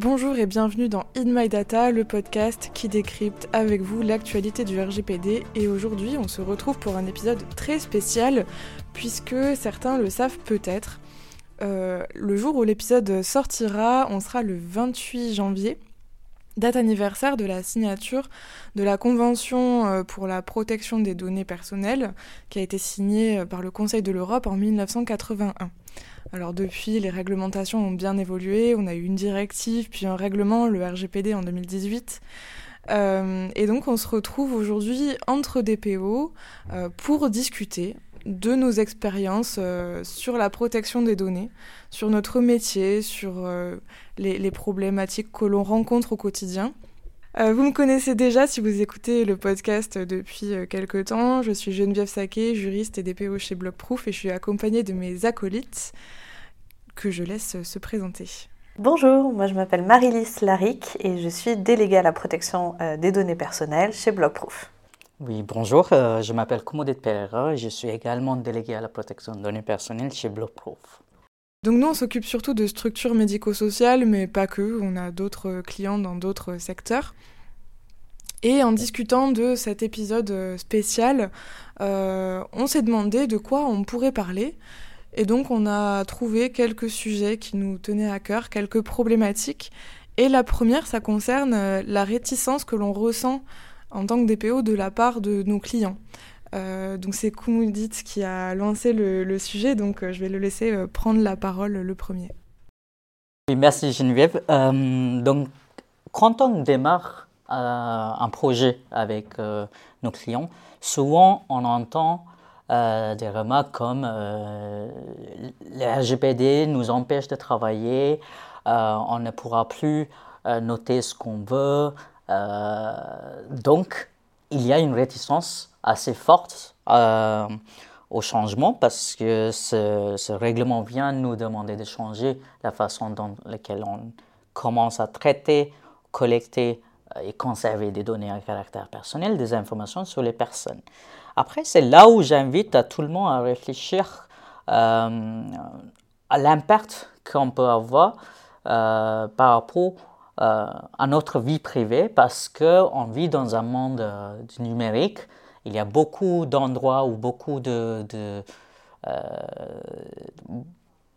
Bonjour et bienvenue dans In My Data, le podcast qui décrypte avec vous l'actualité du RGPD. Et aujourd'hui, on se retrouve pour un épisode très spécial, puisque certains le savent peut-être. Euh, le jour où l'épisode sortira, on sera le 28 janvier, date anniversaire de la signature de la Convention euh, pour la protection des données personnelles, qui a été signée par le Conseil de l'Europe en 1981. Alors depuis, les réglementations ont bien évolué. On a eu une directive, puis un règlement, le RGPD en 2018. Euh, et donc on se retrouve aujourd'hui entre DPO euh, pour discuter de nos expériences euh, sur la protection des données, sur notre métier, sur les, les, problématiques que l'on rencontre au quotidien. vous me connaissez déjà si vous écoutez le podcast depuis quelques temps. Je suis Geneviève Saquet, juriste et DPO chez Blockproof et je suis accompagnée de mes acolytes que je laisse se présenter. Bonjour, moi je m'appelle Marilys Laric et je suis déléguée à la protection euh, des données personnelles chez Blockproof. Oui, bonjour, euh, je m'appelle Comodette Pereira et je suis également déléguée à la protection des données personnelles chez Blockproof. Donc nous, on s'occupe surtout de structures médico-sociales, mais pas que, on a d'autres clients dans d'autres secteurs. Et en discutant de cet épisode spécial, euh, on s'est demandé de quoi on pourrait parler. Et donc on a trouvé quelques sujets qui nous tenaient à cœur, quelques problématiques. Et la première, ça concerne euh, la réticence que l'on ressent en tant que DPO de la part de nos clients. Euh, donc c'est Koumoudit qui a lancé le, sujet, donc euh, je vais le laisser prendre la parole le premier. Merci Geneviève. donc quand on démarre un projet avec nos clients, souvent on entend euh, des remarques comme euh, le RGPD nous empêche de travailler, euh, on ne pourra plus noter ce qu'on veut. Donc, il y a une réticence assez forte au changement parce que ce, règlement vient nous demander de changer la façon dans laquelle on commence à traiter, collecter et conserver des données à caractère personnel, des informations sur les personnes. Après, c'est là où j'invite tout le monde à réfléchir euh, à l'impact qu'on peut avoir euh, par rapport euh, à notre vie privée parce qu'on vit dans un monde du numérique. Il y a beaucoup d'endroits où beaucoup de, de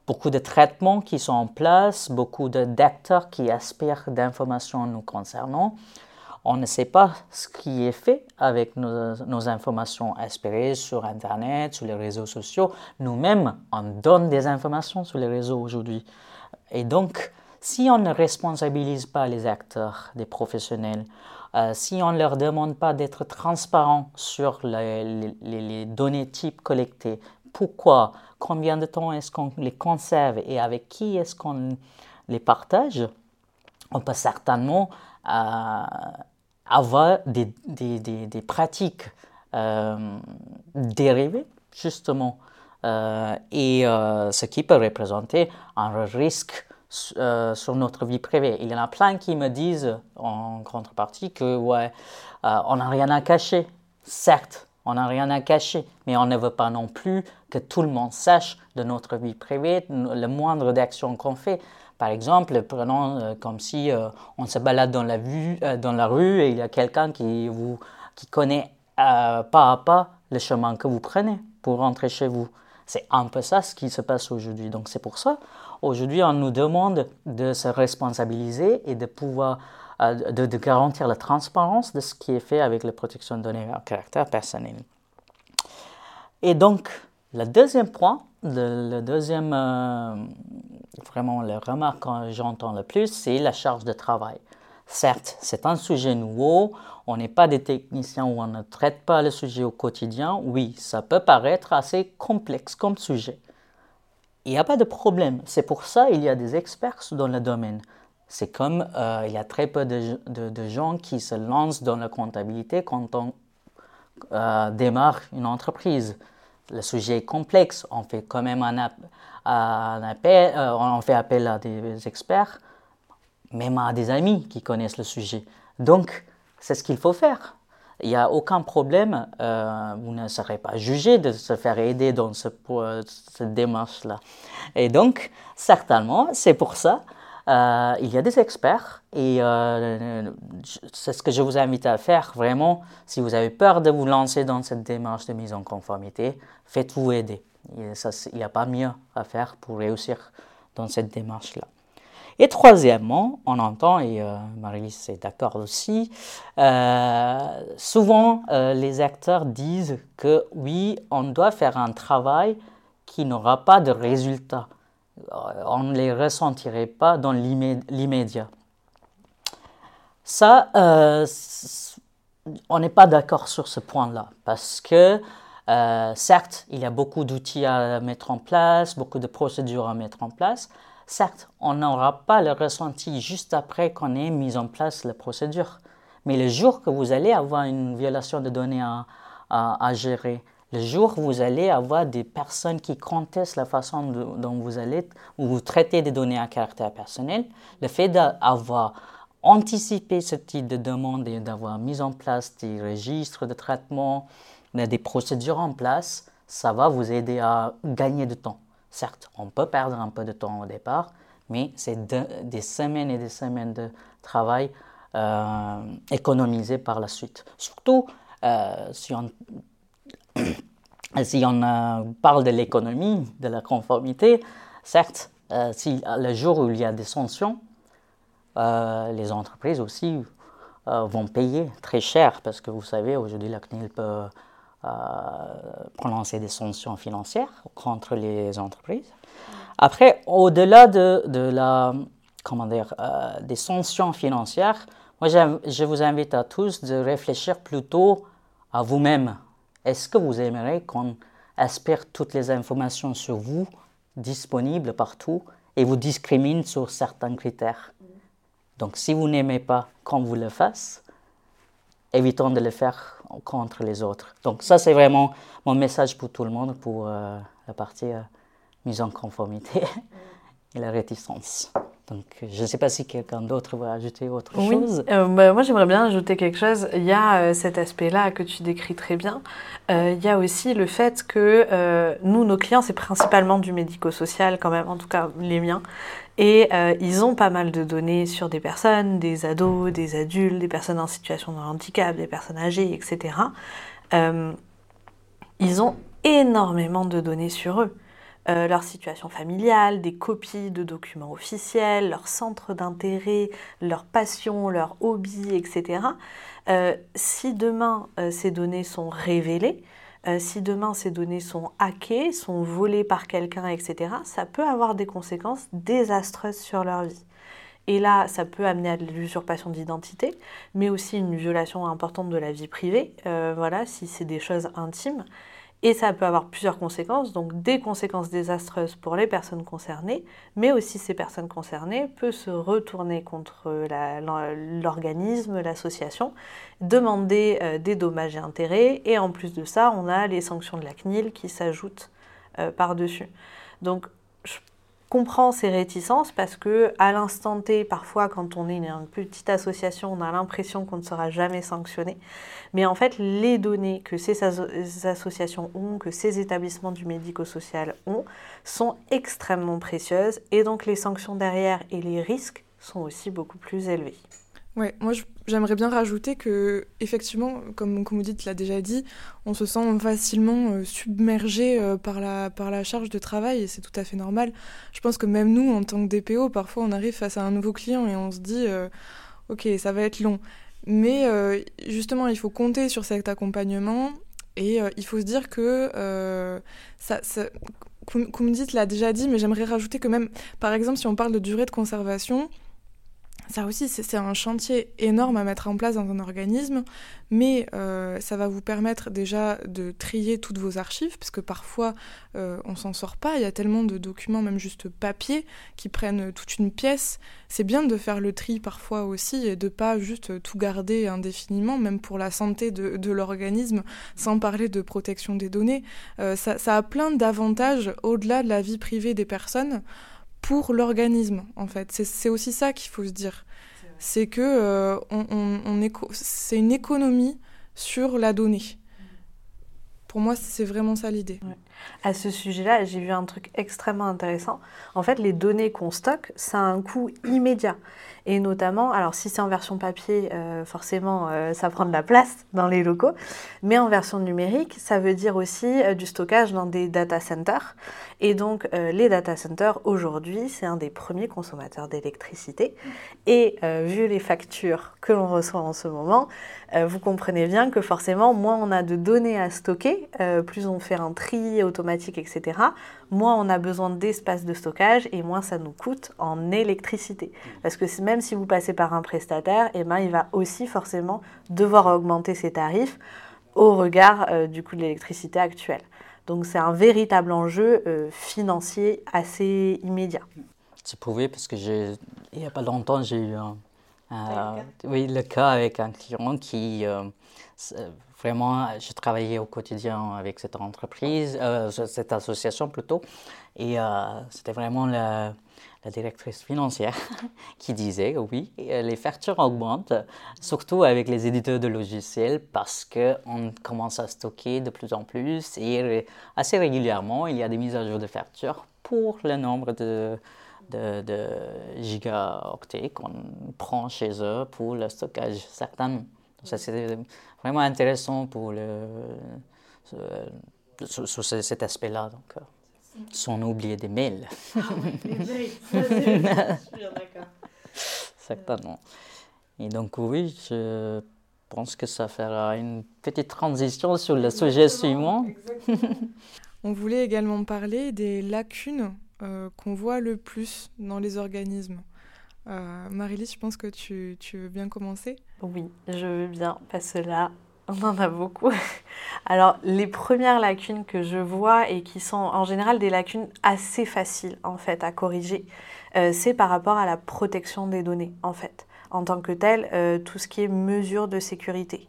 beaucoup de traitements qui sont en place, beaucoup d'acteurs qui aspirent d'informations nous concernant on ne sait pas ce qui est fait avec nos, informations aspirées sur Internet, sur les réseaux sociaux. Nous-mêmes, on donne des informations sur les réseaux aujourd'hui. Et donc, si on ne responsabilise pas les acteurs, les professionnels, euh, si on ne leur demande pas d'être transparents sur les, données types collectées, pourquoi, combien de temps est-ce qu'on les conserve et avec qui est-ce qu'on les partage, on peut certainement euh, avoir des, pratiques euh, dérivées, justement, et ce qui peut représenter un risque sur notre vie privée. Il y en a plein qui me disent en contrepartie que, ouais, on n'a rien à cacher. Certes, on n'a rien à cacher, mais on ne veut pas non plus que tout le monde sache de notre vie privée, le moindre d'action qu'on fait. Par exemple, prenons euh, comme si euh, on se balade dans la, euh, dans la rue et il y a quelqu'un qui, vous, qui connaît pas à pas le chemin que vous prenez pour rentrer chez vous. C'est un peu ça ce qui se passe aujourd'hui. Donc c'est pour ça, aujourd'hui, on nous demande de se responsabiliser et de pouvoir de, de, garantir la transparence de ce qui est fait avec la protection de données à caractère personnel. Et donc, le deuxième point, le, deuxième, euh, vraiment, la remarque que j'entends le plus, c'est la charge de travail. Certes, c'est un sujet nouveau, on n'est pas des techniciens ou on ne traite pas le sujet au quotidien. Oui, ça peut paraître assez complexe comme sujet. Il n'y a pas de problème. C'est pour ça qu'il y a des experts dans le domaine. C'est comme euh, il y a très peu de, gens qui se lancent dans la comptabilité quand on euh, démarre une entreprise le sujet est complexe, on fait quand même un, appel, euh, on fait appel à des experts, même à des amis qui connaissent le sujet. Donc, c'est ce qu'il faut faire. Il n'y a aucun problème, euh, vous ne serez pas jugé de se faire aider dans ce, cette démarche-là. Et donc, certainement, c'est pour ça euh, il y a des experts et euh, c'est ce que je vous invite à faire vraiment. Si vous avez peur de vous lancer dans cette démarche de mise en conformité, faites-vous aider. Il n'y a pas mieux à faire pour réussir dans cette démarche-là. Et troisièmement, on entend, et euh, Marie-Lise est d'accord aussi, souvent les acteurs disent que oui, on doit faire un travail qui n'aura pas de résultat. Euh, on ne les ressentirait pas dans l'immédiat. Ça, euh, on n'est pas d'accord sur ce point-là, parce que euh, certes, il y a beaucoup d'outils à mettre en place, beaucoup de procédures à mettre en place. Certes, on n'aura pas le ressenti juste après qu'on ait mis en place la procédure. Mais le jour que vous allez avoir une violation de données à gérer, le jour où vous allez avoir des personnes qui contestent la façon dont vous allez, ou vous des données à caractère personnel, le fait d'avoir anticipé ce type de demande et d'avoir mis en place des registres de traitement, des procédures en place, ça va vous aider à gagner de temps. Certes, on peut perdre un peu de temps au départ, mais c'est des semaines et des semaines de travail euh, par la suite. Surtout euh, si on euh, parle de l'économie, de la conformité, certes, euh, si le jour où il y a des sanctions, les entreprises aussi vont payer très cher parce que vous savez, aujourd'hui, la CNIL peut prononcer des sanctions financières contre les entreprises. Après, au-delà de, la, comment dire, des sanctions financières, moi, je vous invite à tous de réfléchir plutôt à vous-même est-ce que vous aimeriez qu'on aspire toutes les informations sur vous disponibles partout et vous discrimine sur certains critères? Donc si vous n'aimez pas qu'on vous le fasse, évitons de le faire contre les autres. Donc ça c'est vraiment mon message pour tout le monde pour euh, la partie euh, mise en conformité et la réticence. Donc, je ne sais pas si quelqu'un d'autre veut ajouter autre chose. Euh, bah, moi, j'aimerais bien ajouter quelque chose. Il y a euh, cet aspect-là que tu décris très bien. Euh, il y a aussi le fait que nous, nos clients, c'est principalement du médico-social quand même, en tout cas les miens. Et ils ont pas mal de données sur des personnes, des ados, des adultes, des personnes en situation de handicap, des personnes âgées, etc. ils ont énormément de données sur eux. Euh, leur situation familiale, des copies de documents officiels, leur centre d'intérêt, leurs passions, leurs hobbies, etc. Euh, si demain euh, ces données sont révélées, si demain ces données sont hackées, sont volées par quelqu'un, etc., ça peut avoir des conséquences désastreuses sur leur vie. Et là, ça peut amener à l'usurpation d'identité, mais aussi une violation importante de la vie privée, voilà, si c'est des choses intimes. Et ça peut avoir plusieurs conséquences, donc des conséquences désastreuses pour les personnes concernées, mais aussi ces personnes concernées peuvent se retourner contre l'organisme, l'association, demander euh, des dommages et intérêts, et en plus de ça, on a les sanctions de la CNIL qui s'ajoutent euh, par-dessus. Donc comprend ces réticences parce que à l'instant T, parfois quand on est une, petite association, on a l'impression qu'on ne sera jamais sanctionné. Mais en fait, les données que ces associations ont, que ces établissements du médico-social ont, sont extrêmement précieuses et donc les sanctions derrière et les risques sont aussi beaucoup plus élevés. Ouais, moi j'aimerais bien rajouter que effectivement, comme, comme vous dites, l'a déjà dit, on se sent facilement euh, submergé euh, par, la, par la charge de travail et c'est tout à fait normal. Je pense que même nous, en tant que DPO, parfois on arrive face à un nouveau client et on se dit, euh, ok, ça va être long. Mais justement, il faut compter sur cet accompagnement et il faut se dire que ça, ça l'a déjà dit, mais j'aimerais rajouter que même, par exemple, si on parle de durée de conservation, ça aussi, c'est un chantier énorme à mettre en place dans un organisme, mais euh, ça va vous permettre déjà de trier toutes vos archives, parce que parfois euh, on s'en sort pas, il y a tellement de documents, même juste papier, qui prennent toute une pièce. C'est bien de faire le tri parfois aussi et de pas juste tout garder indéfiniment, même pour la santé de, l'organisme, sans parler de protection des données. Euh, ça, ça, a plein d'avantages au-delà de la vie privée des personnes pour l'organisme, en fait. C'est aussi ça qu'il faut se dire. C'est que euh, on, c'est une économie sur la donnée. Pour moi, c'est vraiment ça l'idée. À ce sujet-là, j'ai vu un truc extrêmement intéressant. En fait, les données qu'on stocke, ça a un coût immédiat. Et notamment, alors si c'est en version papier, euh, forcément, euh, ça prend de la place dans les locaux. Mais en version numérique, ça veut dire aussi euh, du stockage dans des data centers. Et donc, les data centers, aujourd'hui, c'est un des premiers consommateurs d'électricité. Et vu les factures que l'on reçoit en ce moment, vous comprenez bien que forcément, moins on a de données à stocker, plus on fait un tri automatique, etc., moins on a besoin d'espace de stockage et moins ça nous coûte en électricité. Parce que même si vous passez par un prestataire, eh ben, il va aussi forcément devoir augmenter ses tarifs au regard euh, du coût de l'électricité actuel. Donc c'est un véritable enjeu euh, financier assez immédiat. C'est prouvé parce que il n'y a pas longtemps, j'ai eu un, oui, le cas avec un client qui euh, vraiment, je travaillais au quotidien avec cette entreprise, euh, cette association plutôt, et euh, c'était vraiment la, directrice financière qui disait oui, les factures augmentent, surtout avec les éditeurs de logiciels, parce qu'on commence à stocker de plus en plus et assez régulièrement, il y a des mises à jour de factures pour le nombre de, gigaoctets qu'on prend chez eux pour le stockage, certainement. Vraiment intéressant pour le, sur, cet aspect-là. Donc, euh, sans oublier des mails. Ah les mails, ça, c'est bien d'accord. Certainement. Et donc, oui, je pense que ça fera une petite transition sur le sujet suivant. On voulait également parler des lacunes euh, qu'on voit le plus dans les organismes. Euh, Marie-Lise, je pense que tu, veux bien commencer Oui, je veux bien, parce que là, on en a beaucoup. Alors, les premières lacunes que je vois et qui sont en général des lacunes assez faciles en fait à corriger, euh, c'est par rapport à la protection des données en fait. En tant que tel, euh, tout ce qui est mesures de sécurité.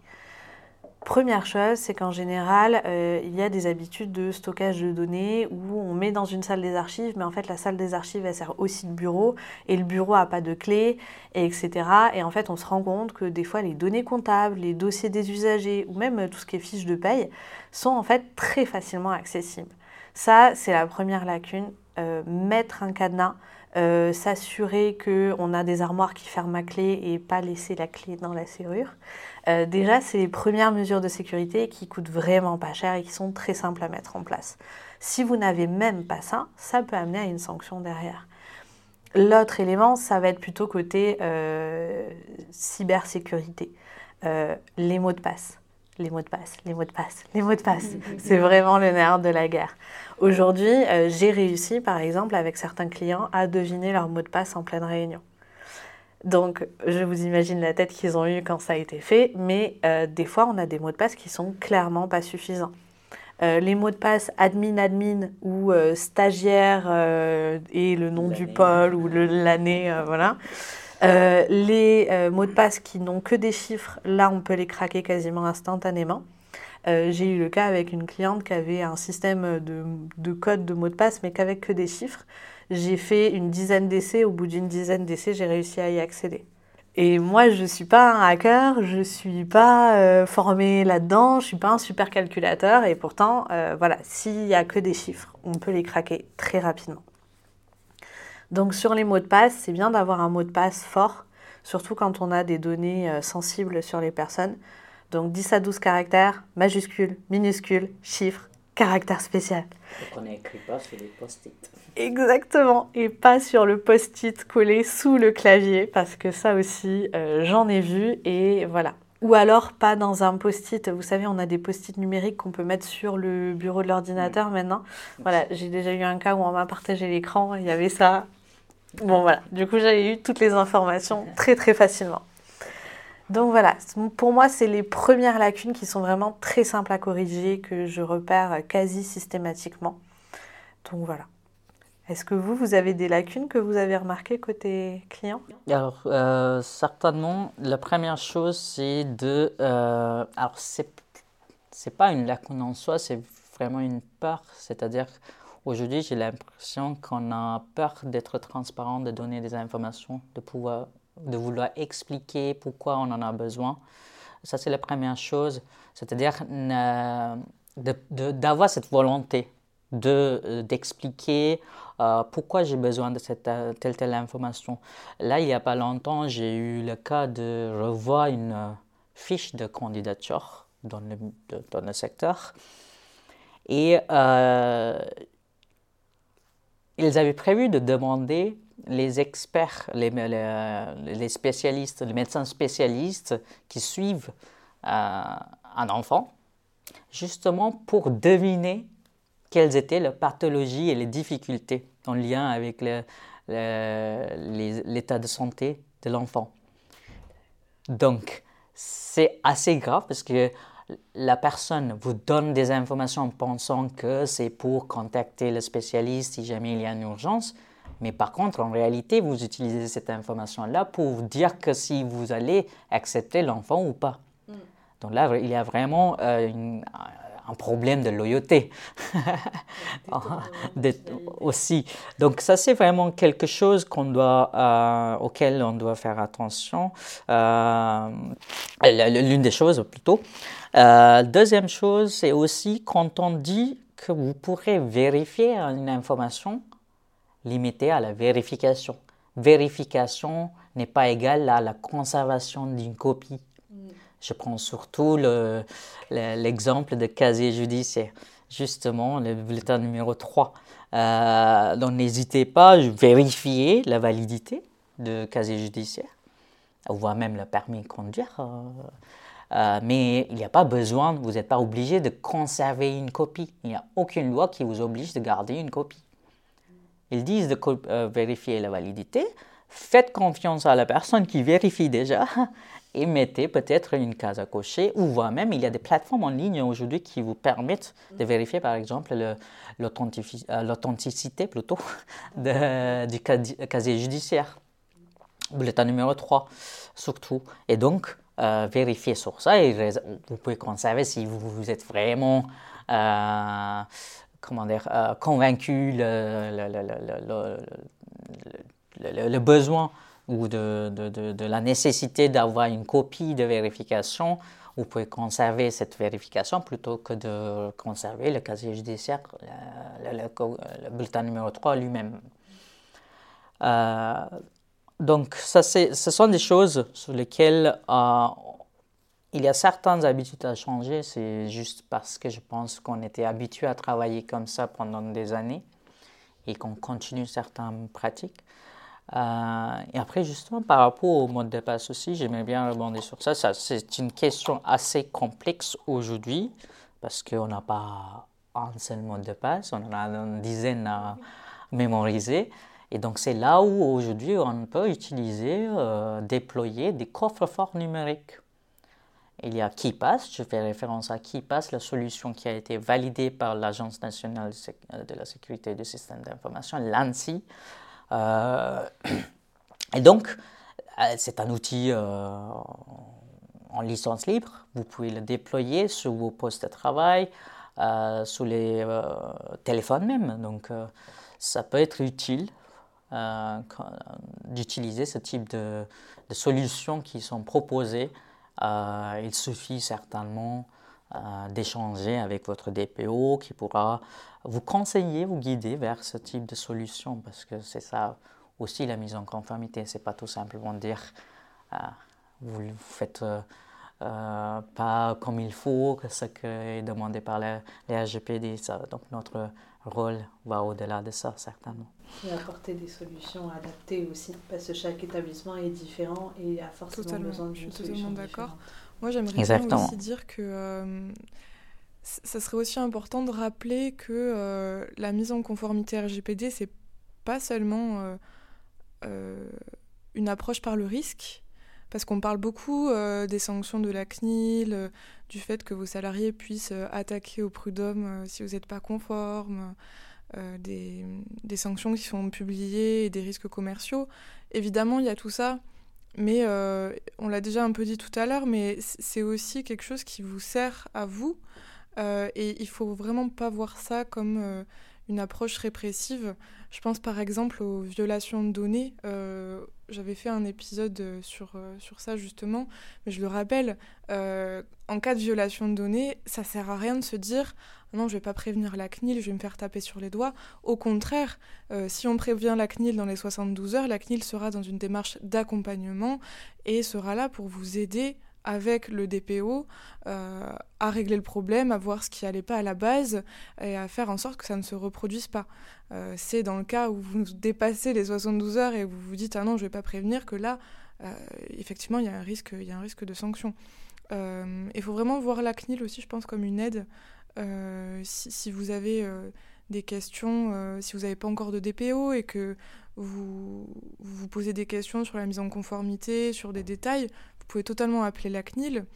Première chose, c'est qu'en général, euh, il y a des habitudes de stockage de données où on met dans une salle des archives, mais en fait la salle des archives, elle sert aussi de bureau, et le bureau n'a pas de clé, et etc. Et en fait, on se rend compte que des fois, les données comptables, les dossiers des usagers, ou même tout ce qui est fiches de paye, sont en fait très facilement accessibles. Ça, c'est la première lacune. Euh, mettre un cadenas, euh, s'assurer qu'on a des armoires qui ferment à clé et pas laisser la clé dans la serrure. Euh, déjà, c'est les premières mesures de sécurité qui coûtent vraiment pas cher et qui sont très simples à mettre en place. Si vous n'avez même pas ça, ça peut amener à une sanction derrière. L'autre élément, ça va être plutôt côté euh, cybersécurité. les mots de passe les mots de passe, les mots de passe, les mots de passe. C'est vraiment le nerf de la guerre. Aujourd'hui, euh, j'ai réussi, par exemple, avec certains clients, à deviner leur mot de passe en pleine réunion. Donc, je vous imagine la tête qu'ils ont eue quand ça a été fait, mais euh, des fois, on a des mots de passe qui sont clairement pas suffisants. Euh, les mots de passe admin admin ou stagiaire et le nom du pôle ou l'année, voilà. Les mots de passe qui n'ont que des chiffres, là, on peut les craquer quasiment instantanément. Euh, j'ai eu le cas avec une cliente qui avait un système de, de code de mot de passe, mais qu'avec que des chiffres. J'ai fait une dizaine d'essais. Au bout d'une dizaine d'essais, j'ai réussi à y accéder. Et moi, je ne suis pas un hacker, je ne suis pas euh, formée là-dedans, je ne suis pas un super calculateur. Et pourtant, euh, voilà, s'il n'y a que des chiffres, on peut les craquer très rapidement. Donc sur les mots de passe, c'est bien d'avoir un mot de passe fort, surtout quand on a des données sensibles sur les personnes. Donc 10 à 12 caractères, majuscules, minuscules, chiffres, caractères spécial. Donc on n'écrit pas sur les post-it. Exactement, et pas sur le post-it collé sous le clavier, parce que ça aussi, euh, j'en ai vu, et voilà. Ou alors pas dans un post-it. Vous savez, on a des post-it numériques qu'on peut mettre sur le bureau de l'ordinateur maintenant. Voilà, j'ai déjà eu un cas où on m'a partagé l'écran, il y avait ça. Bon voilà, du coup j'avais eu toutes les informations très très facilement. Donc voilà, pour moi, c'est les premières lacunes qui sont vraiment très simples à corriger, que je repère quasi systématiquement. Donc voilà. Est-ce que vous, vous avez des lacunes que vous avez remarquées côté client? Alors, euh, certainement, la première chose, c'est de... Euh, alors, c'est, c'est pas une lacune en soi, c'est vraiment une peur. C'est-à-dire, aujourd'hui, j'ai l'impression qu'on a peur d'être transparent, de donner des informations, de pouvoir de vouloir expliquer pourquoi on en a besoin. Ça, c'est la première chose. C'est-à-dire, d'avoir cette volonté de, d'expliquer pourquoi j'ai besoin de cette telle telle information. Là, il n'y a pas longtemps, j'ai eu le cas de revoir une fiche de candidature dans le, dans le secteur. Et ils avaient prévu de demander les experts, les, les, spécialistes, les médecins spécialistes qui suivent euh, un enfant, justement pour deviner quelles étaient les pathologies et les difficultés en lien avec l'état de santé de l'enfant. Donc, c'est assez grave parce que la personne vous donne des informations en pensant que c'est pour contacter le spécialiste si jamais il y a une urgence. Mais par contre, en réalité, vous utilisez cette information-là pour vous dire que si vous allez accepter l'enfant ou pas. Mm. Donc là, il y a vraiment euh, une, un problème de loyauté aussi. Donc ça, c'est vraiment quelque chose qu'on doit, euh, auquel on doit faire attention. Euh, l'une des choses plutôt. Euh, deuxième chose, c'est aussi quand on dit que vous pourrez vérifier une information, limitée à la vérification. Vérification n'est pas égale à la conservation d'une copie. Je prends surtout l'exemple de casier judiciaire, justement le bulletin numéro 3. Euh, donc n'hésitez pas à vérifier la validité de casier judiciaire, voire même le permis de conduire. Euh, euh, mais il n'y a pas besoin, vous n'êtes pas obligé de conserver une copie. Il n'y a aucune loi qui vous oblige de garder une copie. Ils disent de vérifier la validité. Faites confiance à la personne qui vérifie déjà et mettez peut-être une case à cocher ou voire même il y a des plateformes en ligne aujourd'hui qui vous permettent de vérifier par exemple euh, l'authenticité plutôt du casier judiciaire, bulletin numéro 3 surtout. Et donc, euh, vérifiez sur ça et vous pouvez conserver si vous, êtes vraiment euh, comment dire, convaincu le, le, besoin ou de, de, de, la nécessité d'avoir une copie de vérification, vous pouvez conserver cette vérification plutôt que de conserver le casier judiciaire, le, bulletin numéro 3 lui-même. Euh, donc, ça, ce sont des choses sur lesquelles euh, il y a certaines habitudes à changer. C'est juste parce que je pense qu'on était habitué à travailler comme ça pendant des années et qu'on continue certaines pratiques. Euh, et après, justement, par rapport au mot de passe aussi, j'aimerais bien rebondir sur ça. c'est une question assez complexe aujourd'hui parce qu'on n'a pas un seul mot de passe, on en a une dizaine à mémoriser. Et donc, c'est là où aujourd'hui on peut utiliser, euh, déployer des coffres-forts numériques. Il y a KeePass, je fais référence à KeePass, la solution qui a été validée par l'Agence nationale de la sécurité du système d'information, l'ANSI, et donc, euh, c'est un outil euh, en licence libre. Vous pouvez le déployer sur vos postes de travail, sur les téléphones même. Donc, ça peut être utile d'utiliser ce type de, solutions qui sont proposées. il suffit certainement d'échanger avec votre DPO qui pourra vous conseiller, vous guider vers ce type de solution parce que c'est ça aussi la mise en conformité. C'est pas tout simplement dire euh, vous ne faites euh, euh, pas comme il faut, que ce qui est demandé par les, les RGPD. Ça, donc notre rôle va au-delà de ça, certainement. Et apporter des solutions adaptées aussi, parce que chaque établissement est différent et a forcément besoin d'une solution. Je suis totalement d'accord. Moi, j'aimerais aussi dire que euh, ça serait aussi important de rappeler que euh, la mise en conformité RGPD, c'est pas seulement euh, une approche par le risque, parce qu'on parle beaucoup des sanctions de la CNIL, du fait que vos salariés puissent attaquer au prud'homme si vous n'êtes pas conforme. Des, des, sanctions qui sont publiées et des risques commerciaux. Évidemment, il y a tout ça, mais euh, on l'a déjà un peu dit tout à l'heure, mais c'est aussi quelque chose qui vous sert à vous. Euh, et il faut vraiment pas voir ça comme euh, une approche répressive. Je pense par exemple aux violations de données. J'avais fait un épisode sur, sur ça justement, mais je le rappelle, en cas de violation de données, ça sert à rien de se dire non, je vais pas prévenir la CNIL, je vais me faire taper sur les doigts. Au contraire, si on prévient la CNIL dans les 72 heures, la CNIL sera dans une démarche d'accompagnement et sera là pour vous aider avec le DPO euh, à régler le problème, à voir ce qui n'allait pas à la base et à faire en sorte que ça ne se reproduise pas. Euh, c'est dans le cas où vous dépassez les 72 heures et vous vous dites ah non je vais pas prévenir que là euh, effectivement il y a un risque il y a un risque de sanction. Il faut vraiment voir la CNIL aussi je pense comme une aide si, si, vous avez des questions, si vous n'avez pas encore de DPO et que vous vous posez des questions sur la mise en conformité, sur des détails, vous pouvez totalement appeler la CNIL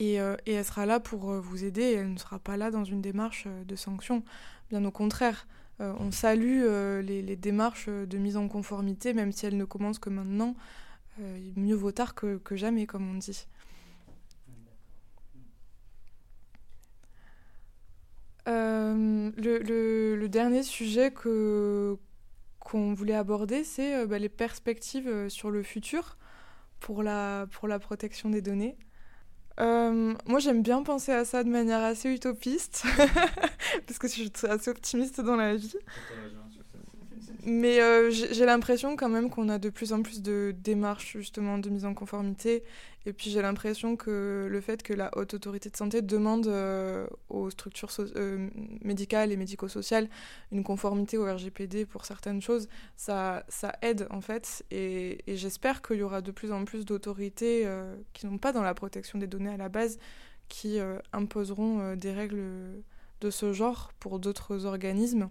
et, euh, elle sera là pour euh, vous aider. elle ne sera pas là dans une démarche euh, de sanction. Bien au contraire, on salue les, démarches de mise en conformité, même si elles ne commencent que maintenant. mieux vaut tard que jamais, comme on dit. Le, le, dernier sujet que qu'on voulait aborder, c'est bah, les perspectives sur le futur pour la, pour la protection des données. Euh, moi, j'aime bien penser à ça de manière assez utopiste, parce que je suis assez optimiste dans la vie. Mais euh, j'ai l'impression quand même qu'on a de plus en plus de démarches justement de mise en conformité. Et puis j'ai l'impression que le fait que la haute autorité de santé demande euh, aux structures euh, médicales et médico-sociales une conformité au RGPD pour certaines choses, ça, ça aide en fait. Et, et j'espère qu'il y aura de plus en plus d'autorités qui n'ont pas dans la protection des données à la base, qui imposeront des règles de ce genre pour d'autres organismes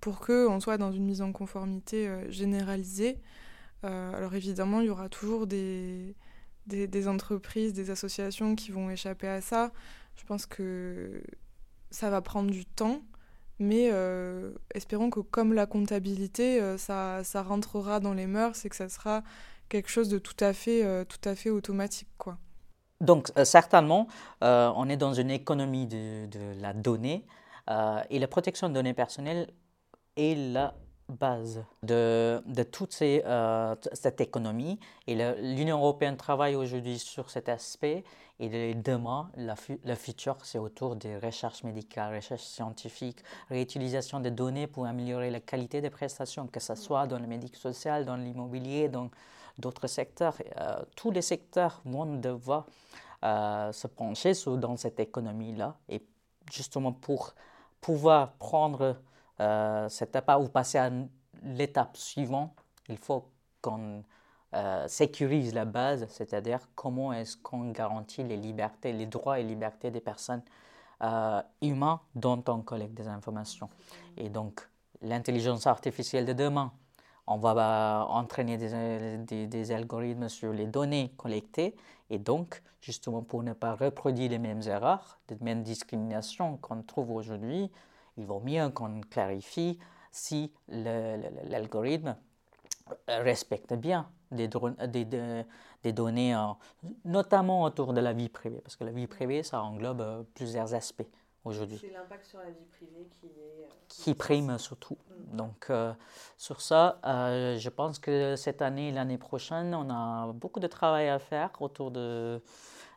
pour qu'on soit dans une mise en conformité euh, généralisée. Euh, alors évidemment, il y aura toujours des, des, entreprises, des associations qui vont échapper à ça. Je pense que ça va prendre du temps, mais euh, espérons que comme la comptabilité, ça, ça, rentrera dans les mœurs et que ça sera quelque chose de tout à fait, tout à fait automatique. Quoi. Donc certainement, on est dans une économie de, de la donnée et la protection de données personnelles est la base de, de toute euh, cette économie. Et l'Union européenne travaille aujourd'hui sur cet aspect. Et demain, le futur, c'est autour des recherches médicales, recherches scientifiques, réutilisation des données pour améliorer la qualité des prestations, que ce soit dans le médico-social, dans l'immobilier, dans d'autres secteurs. Euh, tous les secteurs vont devoir euh, se pencher dans cette économie-là. Et justement pour pouvoir prendre euh, cette étape ou passer à l'étape suivante, il faut qu'on euh, sécurise la base, c'est-à-dire comment est-ce qu'on garantit les libertés, les droits et libertés des personnes euh, humaines dont on collecte des informations. Et donc, l'intelligence artificielle de demain, on va entraîner des, des, algorithmes sur les données collectées et donc, justement, pour ne pas reproduire les mêmes erreurs, les mêmes discriminations qu'on trouve aujourd'hui, il vaut mieux qu'on clarifie si l'algorithme respecte bien des, des, données, notamment autour de la vie privée, parce que la vie privée, ça englobe euh, plusieurs aspects aujourd'hui. C'est l'impact sur la vie privée qui est... Euh, qui prime surtout. Mm. Donc, euh, sur ça, je pense que cette année et l'année prochaine, on a beaucoup de travail à faire autour de,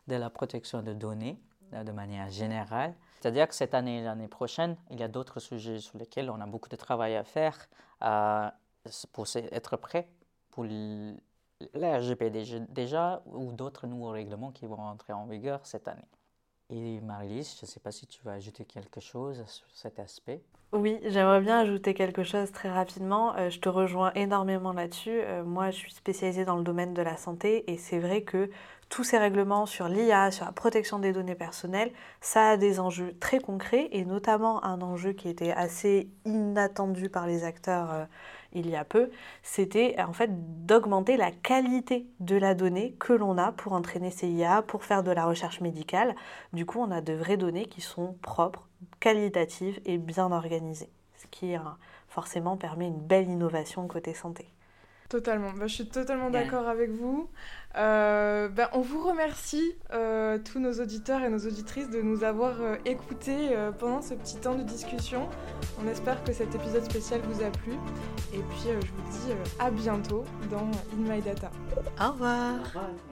de la protection de données, de manière générale. C'est-à-dire que cette année et l'année prochaine, il y a d'autres sujets sur lesquels on a beaucoup de travail à faire euh, pour être prêt pour la RGPD déjà ou d'autres nouveaux règlements qui vont entrer en vigueur cette année. Et Marie-Lise, je ne sais pas si tu vas ajouter quelque chose sur cet aspect. Oui, j'aimerais bien ajouter quelque chose très rapidement. Euh, je te rejoins énormément là-dessus. Euh, moi, je suis spécialisée dans le domaine de la santé et c'est vrai que tous ces règlements sur l'IA, sur la protection des données personnelles, ça a des enjeux très concrets et notamment un enjeu qui était assez inattendu par les acteurs euh, il y a peu, c'était en fait d'augmenter la qualité de la donnée que l'on a pour entraîner ces IA, pour faire de la recherche médicale. Du coup, on a de vraies données qui sont propres, qualitatives et bien organisées, ce qui forcément permet une belle innovation côté santé. Totalement, bah, je suis totalement d'accord avec vous. Euh, bah, on vous remercie, euh, tous nos auditeurs et nos auditrices, de nous avoir euh, écoutés pendant ce petit temps de discussion. On espère que cet épisode spécial vous a plu. Et puis je vous dis à bientôt dans In My Data. Au revoir. Au revoir.